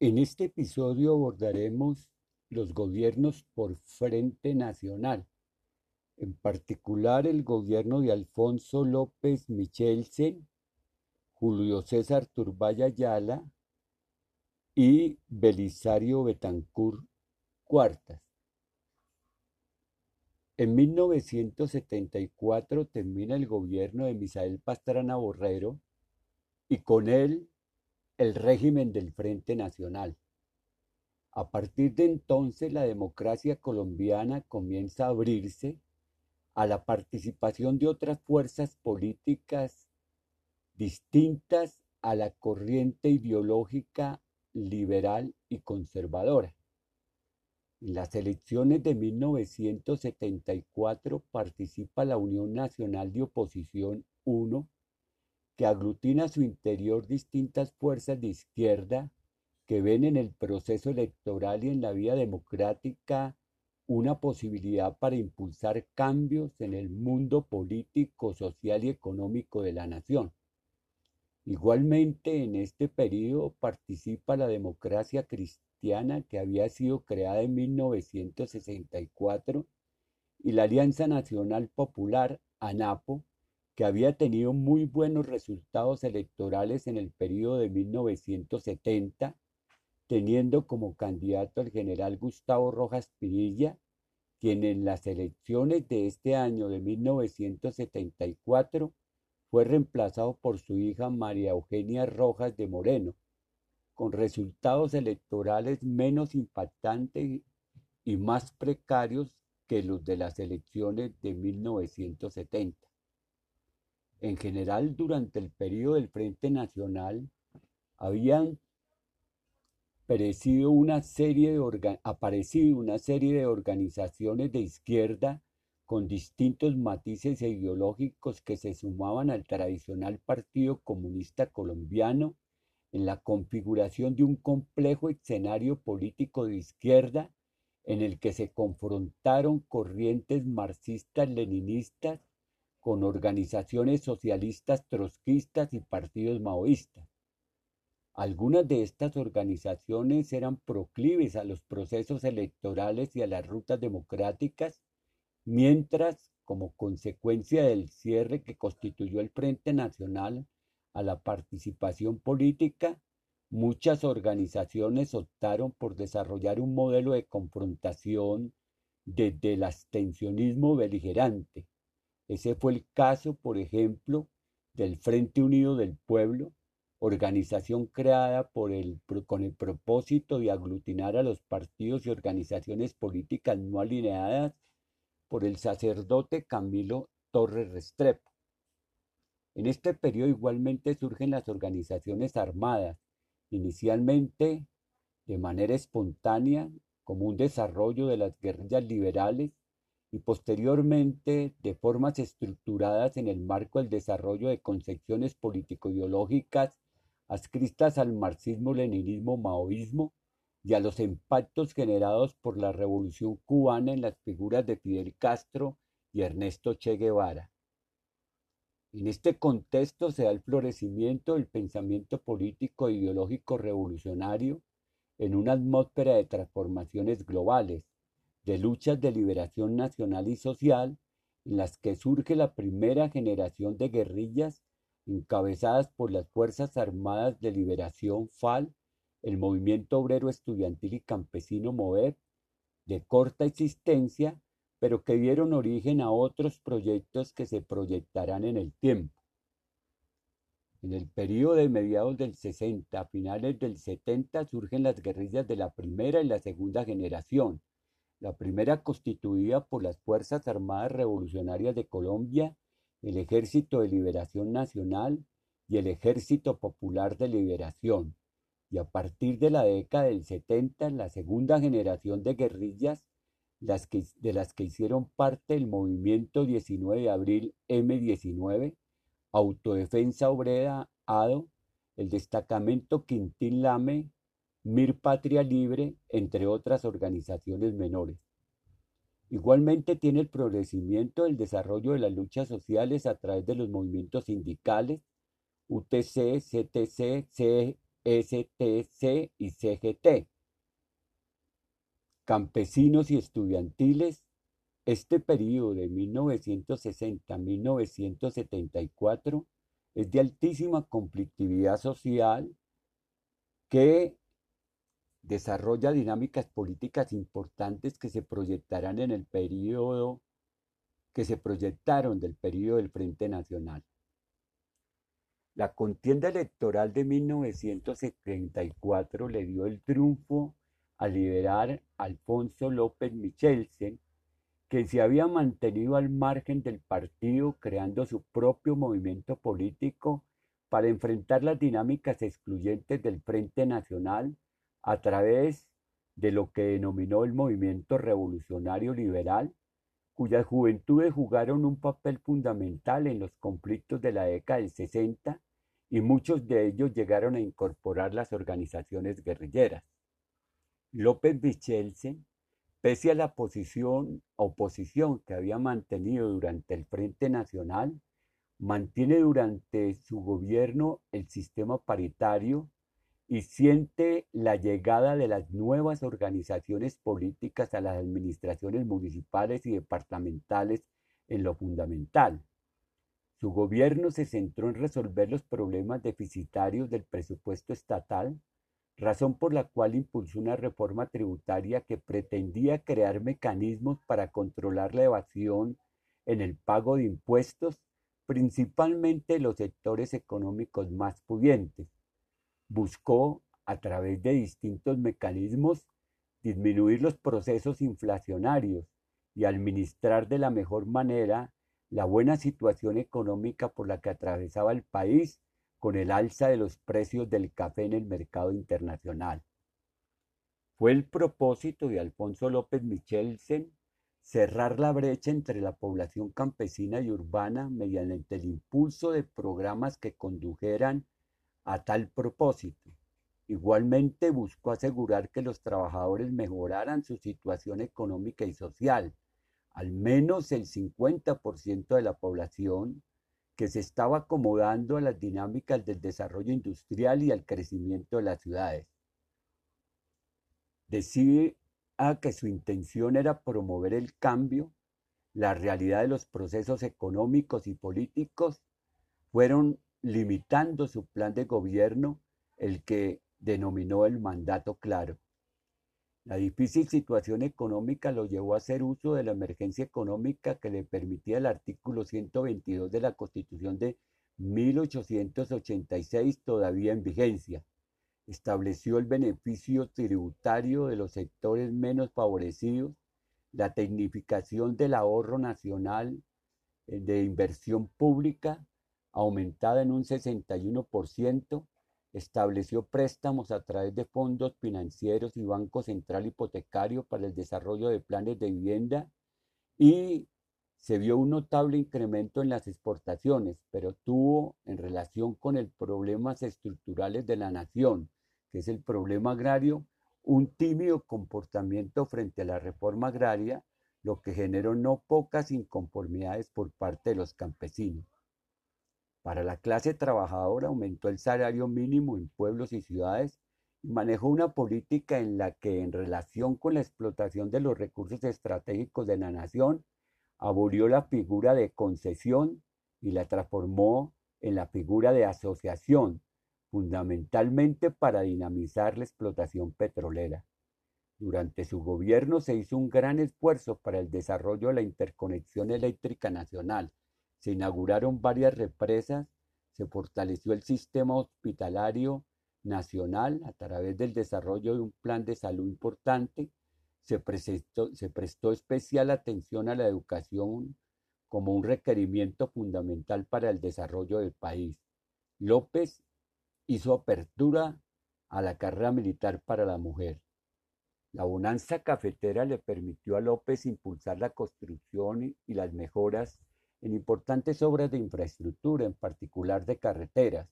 En este episodio abordaremos los gobiernos por Frente Nacional, en particular el gobierno de Alfonso López Michelsen, Julio César Turbaya Ayala y Belisario Betancourt Cuartas. En 1974 termina el gobierno de Misael Pastrana Borrero y con él el régimen del Frente Nacional. A partir de entonces la democracia colombiana comienza a abrirse a la participación de otras fuerzas políticas distintas a la corriente ideológica liberal y conservadora. En las elecciones de 1974 participa la Unión Nacional de Oposición 1, que aglutina su interior distintas fuerzas de izquierda que ven en el proceso electoral y en la vía democrática una posibilidad para impulsar cambios en el mundo político, social y económico de la nación. Igualmente, en este periodo participa la democracia cristiana que había sido creada en 1964 y la Alianza Nacional Popular, ANAPO, que había tenido muy buenos resultados electorales en el periodo de 1970, teniendo como candidato al general Gustavo Rojas Pinilla, quien en las elecciones de este año de 1974 fue reemplazado por su hija María Eugenia Rojas de Moreno, con resultados electorales menos impactantes y más precarios que los de las elecciones de 1970. En general, durante el periodo del Frente Nacional, habían aparecido una serie de, aparecido una serie de organizaciones de izquierda con distintos matices ideológicos que se sumaban al tradicional Partido Comunista Colombiano en la configuración de un complejo escenario político de izquierda en el que se confrontaron corrientes marxistas-leninistas con organizaciones socialistas trotskistas y partidos maoístas. Algunas de estas organizaciones eran proclives a los procesos electorales y a las rutas democráticas mientras, como consecuencia del cierre que constituyó el Frente Nacional a la participación política, muchas organizaciones optaron por desarrollar un modelo de confrontación desde el abstencionismo beligerante. Ese fue el caso, por ejemplo, del Frente Unido del Pueblo, organización creada con el propósito de aglutinar a los partidos y organizaciones políticas no alineadas por el sacerdote Camilo Torres Restrepo. En este periodo igualmente surgen las organizaciones armadas, inicialmente de manera espontánea como un desarrollo de las guerrillas liberales y posteriormente de formas estructuradas en el marco del desarrollo de concepciones político-ideológicas adscritas al marxismo-leninismo-maoísmo y a los impactos generados por la revolución cubana en las figuras de Fidel Castro y Ernesto Che Guevara. En este contexto se da el florecimiento del pensamiento político ideológico revolucionario en una atmósfera de transformaciones globales, de luchas de liberación nacional y social, en las que surge la primera generación de guerrillas encabezadas por las Fuerzas Armadas de Liberación FAL el movimiento obrero estudiantil y campesino MOVEB, de corta existencia, pero que dieron origen a otros proyectos que se proyectarán en el tiempo. En el periodo de mediados del 60 a finales del 70 surgen las guerrillas de la primera y la segunda generación. La primera constituida por las Fuerzas Armadas Revolucionarias de Colombia, el Ejército de Liberación Nacional y el Ejército Popular de Liberación. Y a partir de la década del 70 la segunda generación de guerrillas las que, de las que hicieron parte el movimiento 19 de abril M19, Autodefensa Obrera ADO, el destacamento Quintín Lame, Mir Patria Libre, entre otras organizaciones menores. Igualmente tiene el progresimiento del desarrollo de las luchas sociales a través de los movimientos sindicales, UTC, CTC, STC y CGT. Campesinos y estudiantiles, este periodo de 1960 a 1974 es de altísima conflictividad social que desarrolla dinámicas políticas importantes que se proyectarán en el periodo que se proyectaron del periodo del Frente Nacional. La contienda electoral de 1974 le dio el triunfo a liberar Alfonso López Michelsen, que se había mantenido al margen del partido creando su propio movimiento político para enfrentar las dinámicas excluyentes del Frente Nacional a través de lo que denominó el movimiento revolucionario liberal cuyas juventudes jugaron un papel fundamental en los conflictos de la década del 60 y muchos de ellos llegaron a incorporar las organizaciones guerrilleras. López Michelsen, pese a la posición, oposición que había mantenido durante el Frente Nacional, mantiene durante su gobierno el sistema paritario y siente la llegada de las nuevas organizaciones políticas a las administraciones municipales y departamentales en lo fundamental. Su gobierno se centró en resolver los problemas deficitarios del presupuesto estatal, razón por la cual impulsó una reforma tributaria que pretendía crear mecanismos para controlar la evasión en el pago de impuestos, principalmente los sectores económicos más pudientes buscó, a través de distintos mecanismos, disminuir los procesos inflacionarios y administrar de la mejor manera la buena situación económica por la que atravesaba el país con el alza de los precios del café en el mercado internacional. Fue el propósito de Alfonso López Michelsen cerrar la brecha entre la población campesina y urbana mediante el impulso de programas que condujeran a tal propósito, igualmente buscó asegurar que los trabajadores mejoraran su situación económica y social, al menos el 50% de la población que se estaba acomodando a las dinámicas del desarrollo industrial y al crecimiento de las ciudades. Decía que su intención era promover el cambio, la realidad de los procesos económicos y políticos fueron limitando su plan de gobierno, el que denominó el mandato claro. La difícil situación económica lo llevó a hacer uso de la emergencia económica que le permitía el artículo 122 de la Constitución de 1886 todavía en vigencia. Estableció el beneficio tributario de los sectores menos favorecidos, la tecnificación del ahorro nacional eh, de inversión pública aumentada en un 61%, estableció préstamos a través de fondos financieros y Banco Central Hipotecario para el desarrollo de planes de vivienda y se vio un notable incremento en las exportaciones, pero tuvo en relación con el problemas estructurales de la nación, que es el problema agrario, un tímido comportamiento frente a la reforma agraria, lo que generó no pocas inconformidades por parte de los campesinos. Para la clase trabajadora aumentó el salario mínimo en pueblos y ciudades y manejó una política en la que en relación con la explotación de los recursos estratégicos de la nación, abolió la figura de concesión y la transformó en la figura de asociación, fundamentalmente para dinamizar la explotación petrolera. Durante su gobierno se hizo un gran esfuerzo para el desarrollo de la interconexión eléctrica nacional, se inauguraron varias represas, se fortaleció el sistema hospitalario nacional a través del desarrollo de un plan de salud importante, se prestó, especial atención a la educación como un requerimiento fundamental para el desarrollo del país. López hizo apertura a la carrera militar para la mujer. La bonanza cafetera le permitió a López impulsar la construcción y las mejoras en importantes obras de infraestructura, en particular de carreteras.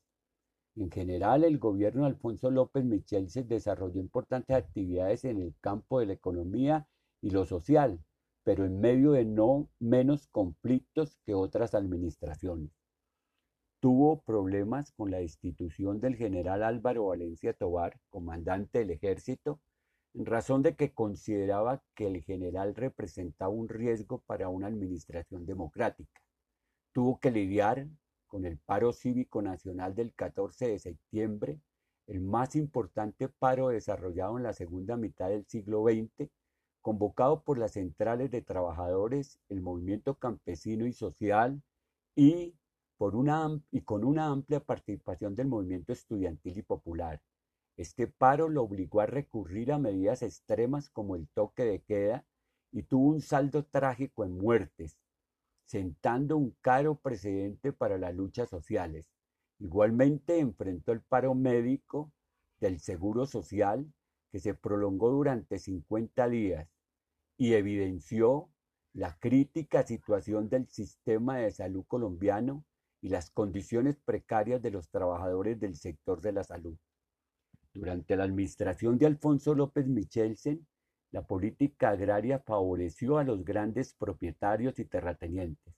En general, el gobierno de Alfonso López Michel se desarrolló importantes actividades en el campo de la economía y lo social, pero en medio de no menos conflictos que otras administraciones. tuvo problemas con la destitución del general Álvaro Valencia Tobar, comandante del ejército, razón de que consideraba que el general representaba un riesgo para una administración democrática. Tuvo que lidiar con el paro cívico nacional del 14 de septiembre, el más importante paro desarrollado en la segunda mitad del siglo XX, convocado por las centrales de trabajadores, el movimiento campesino y social y y con una amplia participación del movimiento estudiantil y popular. Este paro lo obligó a recurrir a medidas extremas como el toque de queda y tuvo un saldo trágico en muertes, sentando un caro precedente para las luchas sociales. Igualmente enfrentó el paro médico del Seguro Social que se prolongó durante 50 días y evidenció la crítica situación del sistema de salud colombiano y las condiciones precarias de los trabajadores del sector de la salud. Durante la administración de Alfonso López Michelsen, la política agraria favoreció a los grandes propietarios y terratenientes.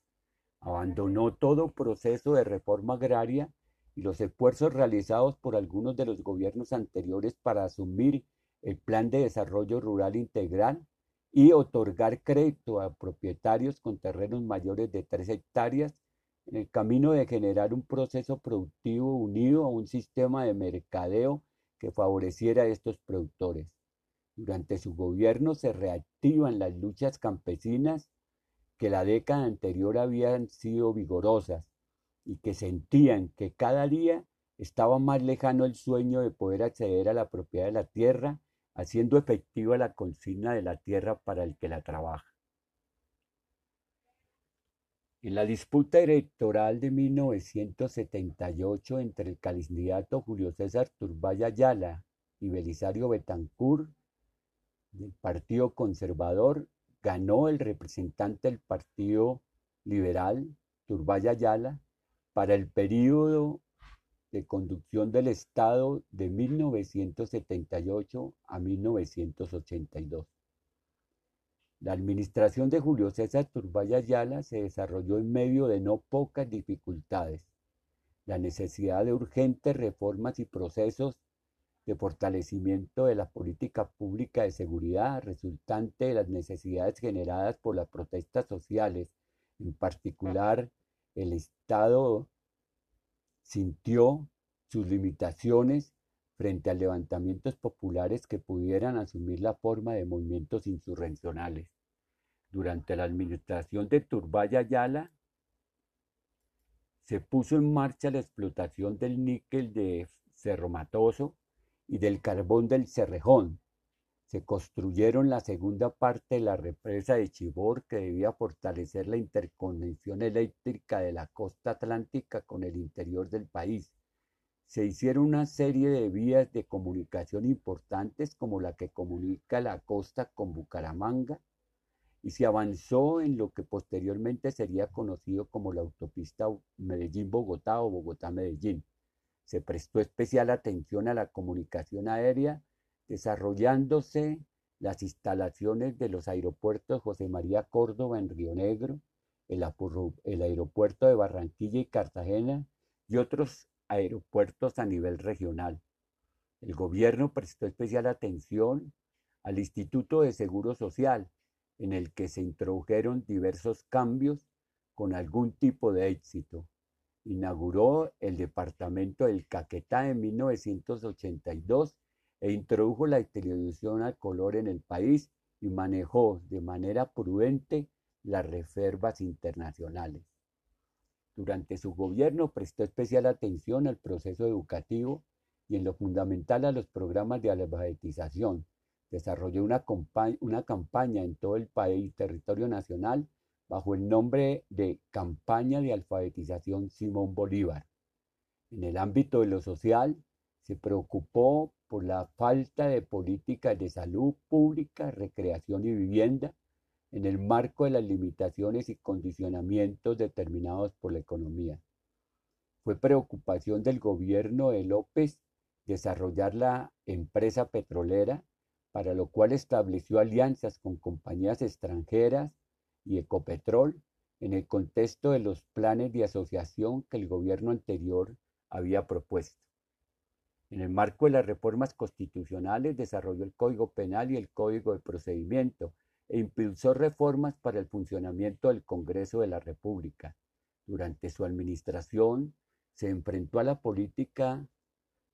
Abandonó todo proceso de reforma agraria y los esfuerzos realizados por algunos de los gobiernos anteriores para asumir el Plan de Desarrollo Rural Integral y otorgar crédito a propietarios con terrenos mayores de tres hectáreas en el camino de generar un proceso productivo unido a un sistema de mercadeo que favoreciera a estos productores. Durante su gobierno se reactivan las luchas campesinas que la década anterior habían sido vigorosas y que sentían que cada día estaba más lejano el sueño de poder acceder a la propiedad de la tierra, haciendo efectiva la consigna de la tierra para el que la trabaja. En la disputa electoral de 1978 entre el candidato Julio César Turbaya Ayala y Belisario Betancourt del Partido Conservador, ganó el representante del Partido Liberal, Turbaya Ayala, para el período de conducción del Estado de 1978 a 1982. La administración de Julio César Turbay Ayala se desarrolló en medio de no pocas dificultades. La necesidad de urgentes reformas y procesos de fortalecimiento de la política pública de seguridad resultante de las necesidades generadas por las protestas sociales. En particular, el Estado sintió sus limitaciones frente a levantamientos populares que pudieran asumir la forma de movimientos insurreccionales. Durante la administración de Turbay Ayala, se puso en marcha la explotación del níquel de Cerro Matoso y del carbón del Cerrejón. Se construyeron la segunda parte de la represa de Chibor que debía fortalecer la interconexión eléctrica de la costa atlántica con el interior del país se hicieron una serie de vías de comunicación importantes como la que comunica la costa con Bucaramanga y se avanzó en lo que posteriormente sería conocido como la autopista Medellín-Bogotá o Bogotá-Medellín. Se prestó especial atención a la comunicación aérea, desarrollándose las instalaciones de los aeropuertos José María Córdoba en Río Negro, el, el aeropuerto de Barranquilla y Cartagena y otros aeropuertos a nivel regional. El gobierno prestó especial atención al Instituto de Seguro Social, en el que se introdujeron diversos cambios con algún tipo de éxito. Inauguró el departamento del Caquetá en 1982 e introdujo la televisión al color en el país y manejó de manera prudente las reservas internacionales. Durante su gobierno prestó especial atención al proceso educativo y en lo fundamental a los programas de alfabetización. Desarrolló una, una campaña en todo el país, territorio nacional, bajo el nombre de Campaña de Alfabetización Simón Bolívar. En el ámbito de lo social, se preocupó por la falta de políticas de salud pública, recreación y vivienda, en el marco de las limitaciones y condicionamientos determinados por la economía. Fue preocupación del gobierno de López desarrollar la empresa petrolera, para lo cual estableció alianzas con compañías extranjeras y Ecopetrol, en el contexto de los planes de asociación que el gobierno anterior había propuesto. En el marco de las reformas constitucionales desarrolló el Código Penal y el Código de Procedimiento e impulsó reformas para el funcionamiento del Congreso de la República. Durante su administración se enfrentó a la política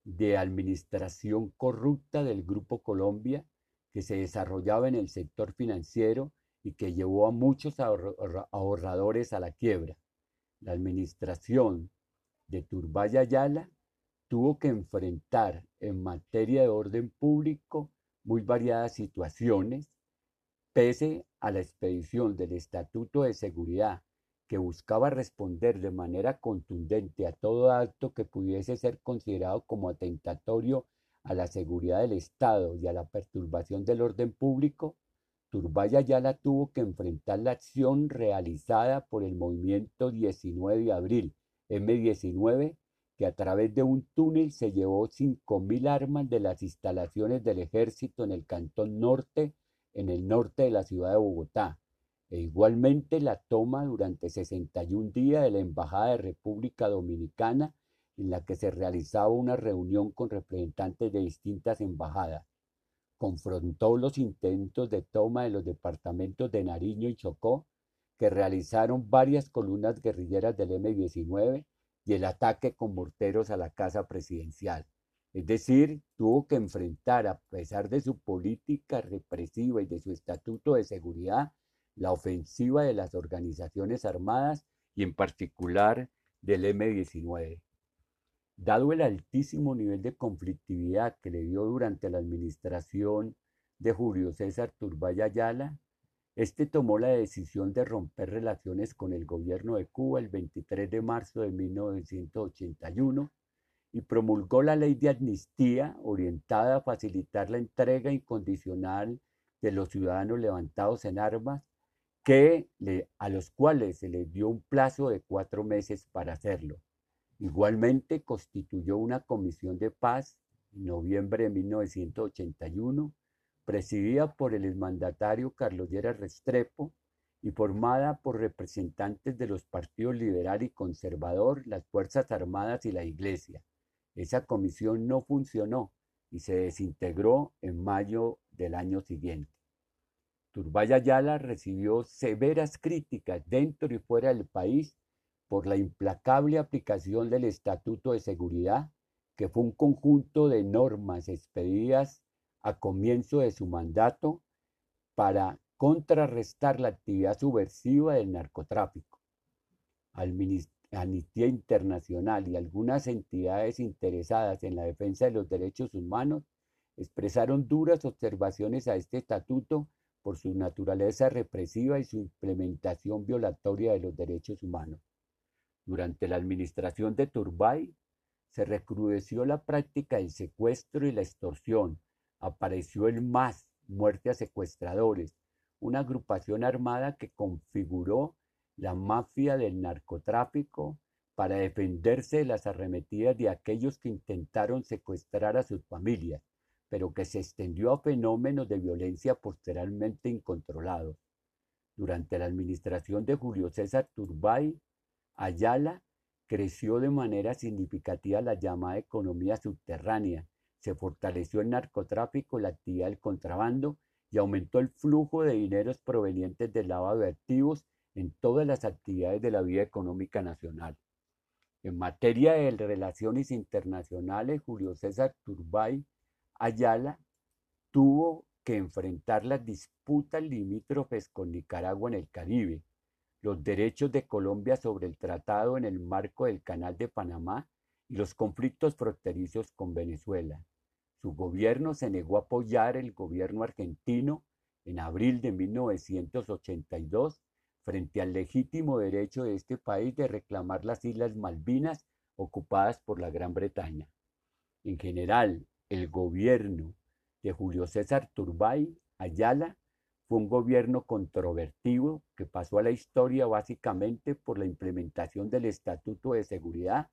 de administración corrupta del Grupo Colombia que se desarrollaba en el sector financiero y que llevó a muchos ahorradores a la quiebra. La administración de Turbay Ayala tuvo que enfrentar en materia de orden público muy variadas situaciones, pese a la expedición del Estatuto de Seguridad que buscaba responder de manera contundente a todo acto que pudiese ser considerado como atentatorio a la seguridad del Estado y a la perturbación del orden público, Turbay Ayala tuvo que enfrentar la acción realizada por el movimiento 19 de abril, M19, que a través de un túnel se llevó 5.000 armas de las instalaciones del ejército en el Cantón Norte, en el norte de la ciudad de Bogotá, e igualmente la toma durante 61 días de la Embajada de República Dominicana, en la que se realizaba una reunión con representantes de distintas embajadas. Confrontó los intentos de toma de los departamentos de Nariño y Chocó, que realizaron varias columnas guerrilleras del M-19 y el ataque con morteros a la casa presidencial. Es decir, tuvo que enfrentar, a pesar de su política represiva y de su estatuto de seguridad, la ofensiva de las organizaciones armadas y en particular del M-19. Dado el altísimo nivel de conflictividad que le dio durante la administración de Julio César Turbay Ayala, este tomó la decisión de romper relaciones con el gobierno de Cuba el 23 de marzo de 1981 y promulgó la ley de amnistía orientada a facilitar la entrega incondicional de los ciudadanos levantados en armas que a los cuales se les dio un plazo de cuatro meses para hacerlo. Igualmente constituyó una comisión de paz en noviembre de 1981, presidida por el exmandatario Carlos Lleras Restrepo y formada por representantes de los partidos liberal y conservador, las Fuerzas Armadas y la Iglesia. Esa comisión no funcionó y se desintegró en mayo del año siguiente. Turbay Ayala recibió severas críticas dentro y fuera del país por la implacable aplicación del Estatuto de Seguridad, que fue un conjunto de normas expedidas a comienzo de su mandato para contrarrestar la actividad subversiva del narcotráfico. Amnistía Internacional y algunas entidades interesadas en la defensa de los derechos humanos expresaron duras observaciones a este estatuto por su naturaleza represiva y su implementación violatoria de los derechos humanos. Durante la administración de Turbay, se recrudeció la práctica del secuestro y la extorsión. Apareció el MAS, Muerte a Secuestradores, una agrupación armada que configuró la mafia del narcotráfico para defenderse de las arremetidas de aquellos que intentaron secuestrar a sus familias pero que se extendió a fenómenos de violencia posteriormente incontrolados. Durante la administración de Julio César Turbay, Ayala creció de manera significativa la llamada economía subterránea, se fortaleció el narcotráfico, la actividad del contrabando y aumentó el flujo de dineros provenientes del lavado de activos en todas las actividades de la vida económica nacional. En materia de relaciones internacionales, Julio César Turbay Ayala tuvo que enfrentar las disputas limítrofes con Nicaragua en el Caribe, los derechos de Colombia sobre el tratado en el marco del Canal de Panamá y los conflictos fronterizos con Venezuela. Su gobierno se negó a apoyar el gobierno argentino en abril de 1982 frente al legítimo derecho de este país de reclamar las Islas Malvinas ocupadas por la Gran Bretaña. En general, el gobierno de Julio César Turbay Ayala fue un gobierno controvertido que pasó a la historia básicamente por la implementación del Estatuto de Seguridad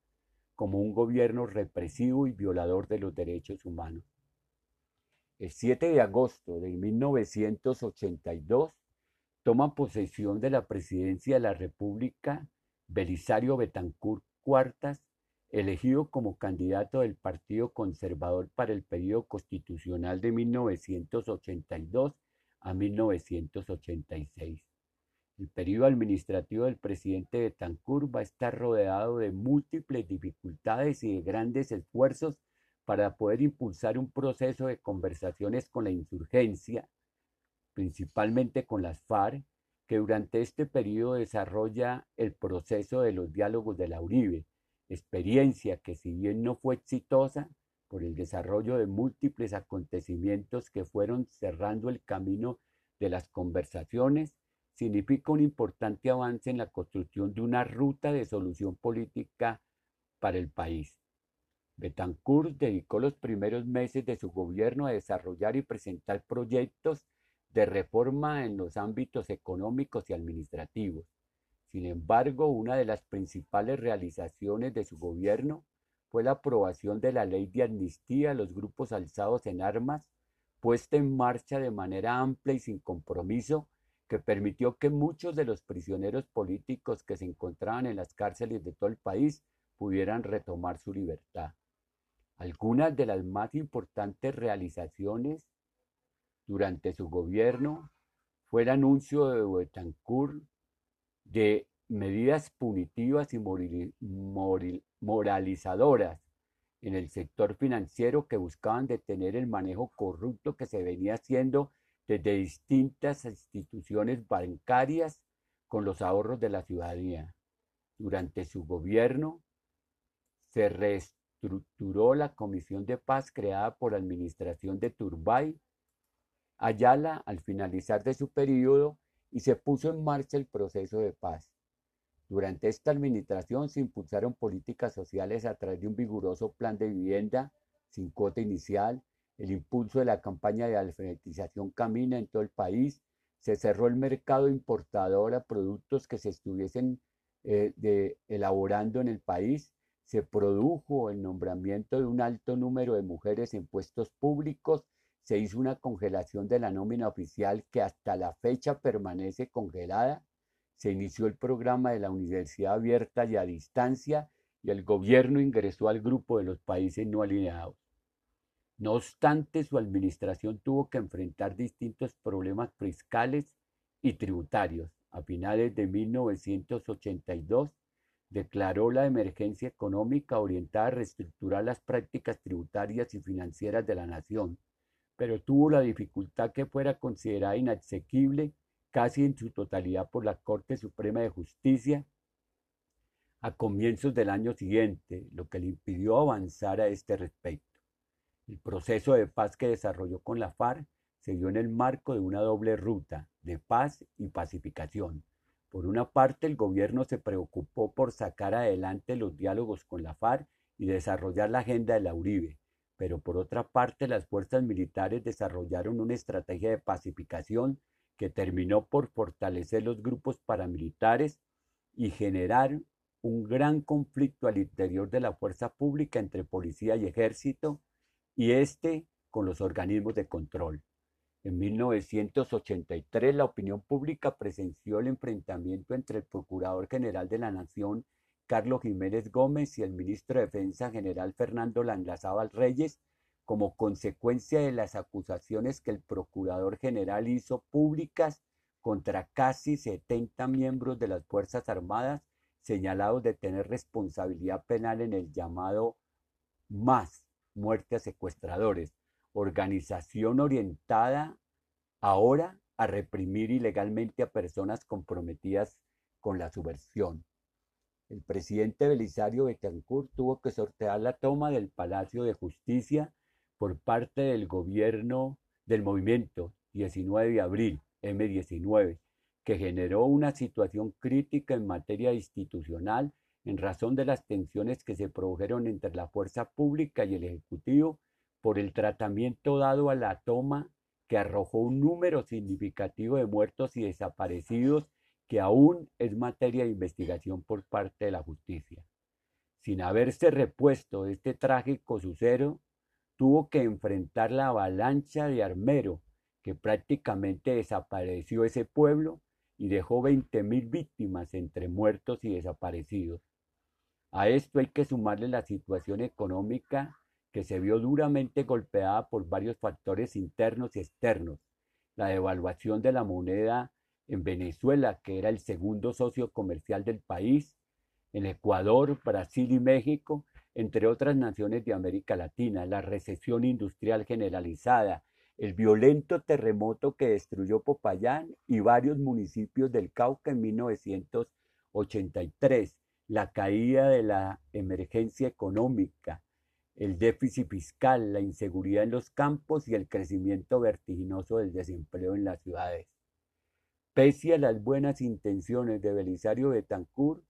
como un gobierno represivo y violador de los derechos humanos. El 7 de agosto de 1982, toma posesión de la presidencia de la República Belisario Betancourt Cuartas, elegido como candidato del Partido Conservador para el periodo constitucional de 1982 a 1986. El periodo administrativo del presidente Betancourt va a estar rodeado de múltiples dificultades y de grandes esfuerzos para poder impulsar un proceso de conversaciones con la insurgencia, principalmente con las FARC, que durante este periodo desarrolla el proceso de los diálogos de la Uribe, experiencia que si bien no fue exitosa por el desarrollo de múltiples acontecimientos que fueron cerrando el camino de las conversaciones, significa un importante avance en la construcción de una ruta de solución política para el país. Betancourt dedicó los primeros meses de su gobierno a desarrollar y presentar proyectos de reforma en los ámbitos económicos y administrativos. Sin embargo, una de las principales realizaciones de su gobierno fue la aprobación de la ley de amnistía a los grupos alzados en armas, puesta en marcha de manera amplia y sin compromiso que permitió que muchos de los prisioneros políticos que se encontraban en las cárceles de todo el país pudieran retomar su libertad. Algunas de las más importantes realizaciones durante su gobierno fue el anuncio de Betancourt de medidas punitivas y moralizadoras en el sector financiero que buscaban detener el manejo corrupto que se venía haciendo desde distintas instituciones bancarias con los ahorros de la ciudadanía. Durante su gobierno se reestructuró la Comisión de Paz creada por la administración de Turbay Ayala al finalizar de su periodo y se puso en marcha el proceso de paz. Durante esta administración se impulsaron políticas sociales a través de un vigoroso plan de vivienda sin cuota inicial, el impulso de la campaña de alfabetización camina en todo el país, se cerró el mercado importador a productos que se estuviesen eh, elaborando en el país, se produjo el nombramiento de un alto número de mujeres en puestos públicos, se hizo una congelación de la nómina oficial que hasta la fecha permanece congelada, se inició el programa de la Universidad Abierta y a Distancia y el gobierno ingresó al grupo de los países no alineados. No obstante, su administración tuvo que enfrentar distintos problemas fiscales y tributarios. A finales de 1982, declaró la emergencia económica orientada a reestructurar las prácticas tributarias y financieras de la nación, pero tuvo la dificultad que fuera considerada inasequible casi en su totalidad por la Corte Suprema de Justicia a comienzos del año siguiente, lo que le impidió avanzar a este respecto. El proceso de paz que desarrolló con la FARC se dio en el marco de una doble ruta de paz y pacificación. Por una parte, el gobierno se preocupó por sacar adelante los diálogos con la FARC y desarrollar la agenda de la Uribe, pero por otra parte, las fuerzas militares desarrollaron una estrategia de pacificación que terminó por fortalecer los grupos paramilitares y generar un gran conflicto al interior de la fuerza pública entre policía y ejército, y este con los organismos de control. En 1983 la opinión pública presenció el enfrentamiento entre el Procurador General de la Nación, Carlos Jiménez Gómez, y el Ministro de Defensa General Fernando Langlazábal Reyes, como consecuencia de las acusaciones que el Procurador General hizo públicas contra casi 70 miembros de las Fuerzas Armadas señalados de tener responsabilidad penal en el llamado MAS, muerte a secuestradores, organización orientada ahora a reprimir ilegalmente a personas comprometidas con la subversión. El presidente Belisario Betancourt tuvo que sortear la toma del Palacio de Justicia por parte del gobierno del movimiento 19 de abril, M19, que generó una situación crítica en materia institucional en razón de las tensiones que se produjeron entre la fuerza pública y el Ejecutivo por el tratamiento dado a la toma que arrojó un número significativo de muertos y desaparecidos que aún es materia de investigación por parte de la justicia. Sin haberse repuesto este trágico suceso, tuvo que enfrentar la avalancha de Armero, que prácticamente desapareció ese pueblo y dejó 20.000 víctimas entre muertos y desaparecidos. A esto hay que sumarle la situación económica que se vio duramente golpeada por varios factores internos y externos. La devaluación de la moneda en Venezuela, que era el segundo socio comercial del país, en Ecuador, Brasil y México, entre otras naciones de América Latina, la recesión industrial generalizada, el violento terremoto que destruyó Popayán y varios municipios del Cauca en 1983, la caída de la emergencia económica, el déficit fiscal, la inseguridad en los campos y el crecimiento vertiginoso del desempleo en las ciudades. Pese a las buenas intenciones de Belisario Betancourt,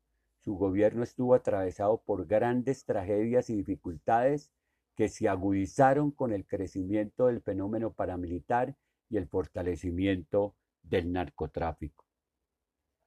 su gobierno estuvo atravesado por grandes tragedias y dificultades que se agudizaron con el crecimiento del fenómeno paramilitar y el fortalecimiento del narcotráfico.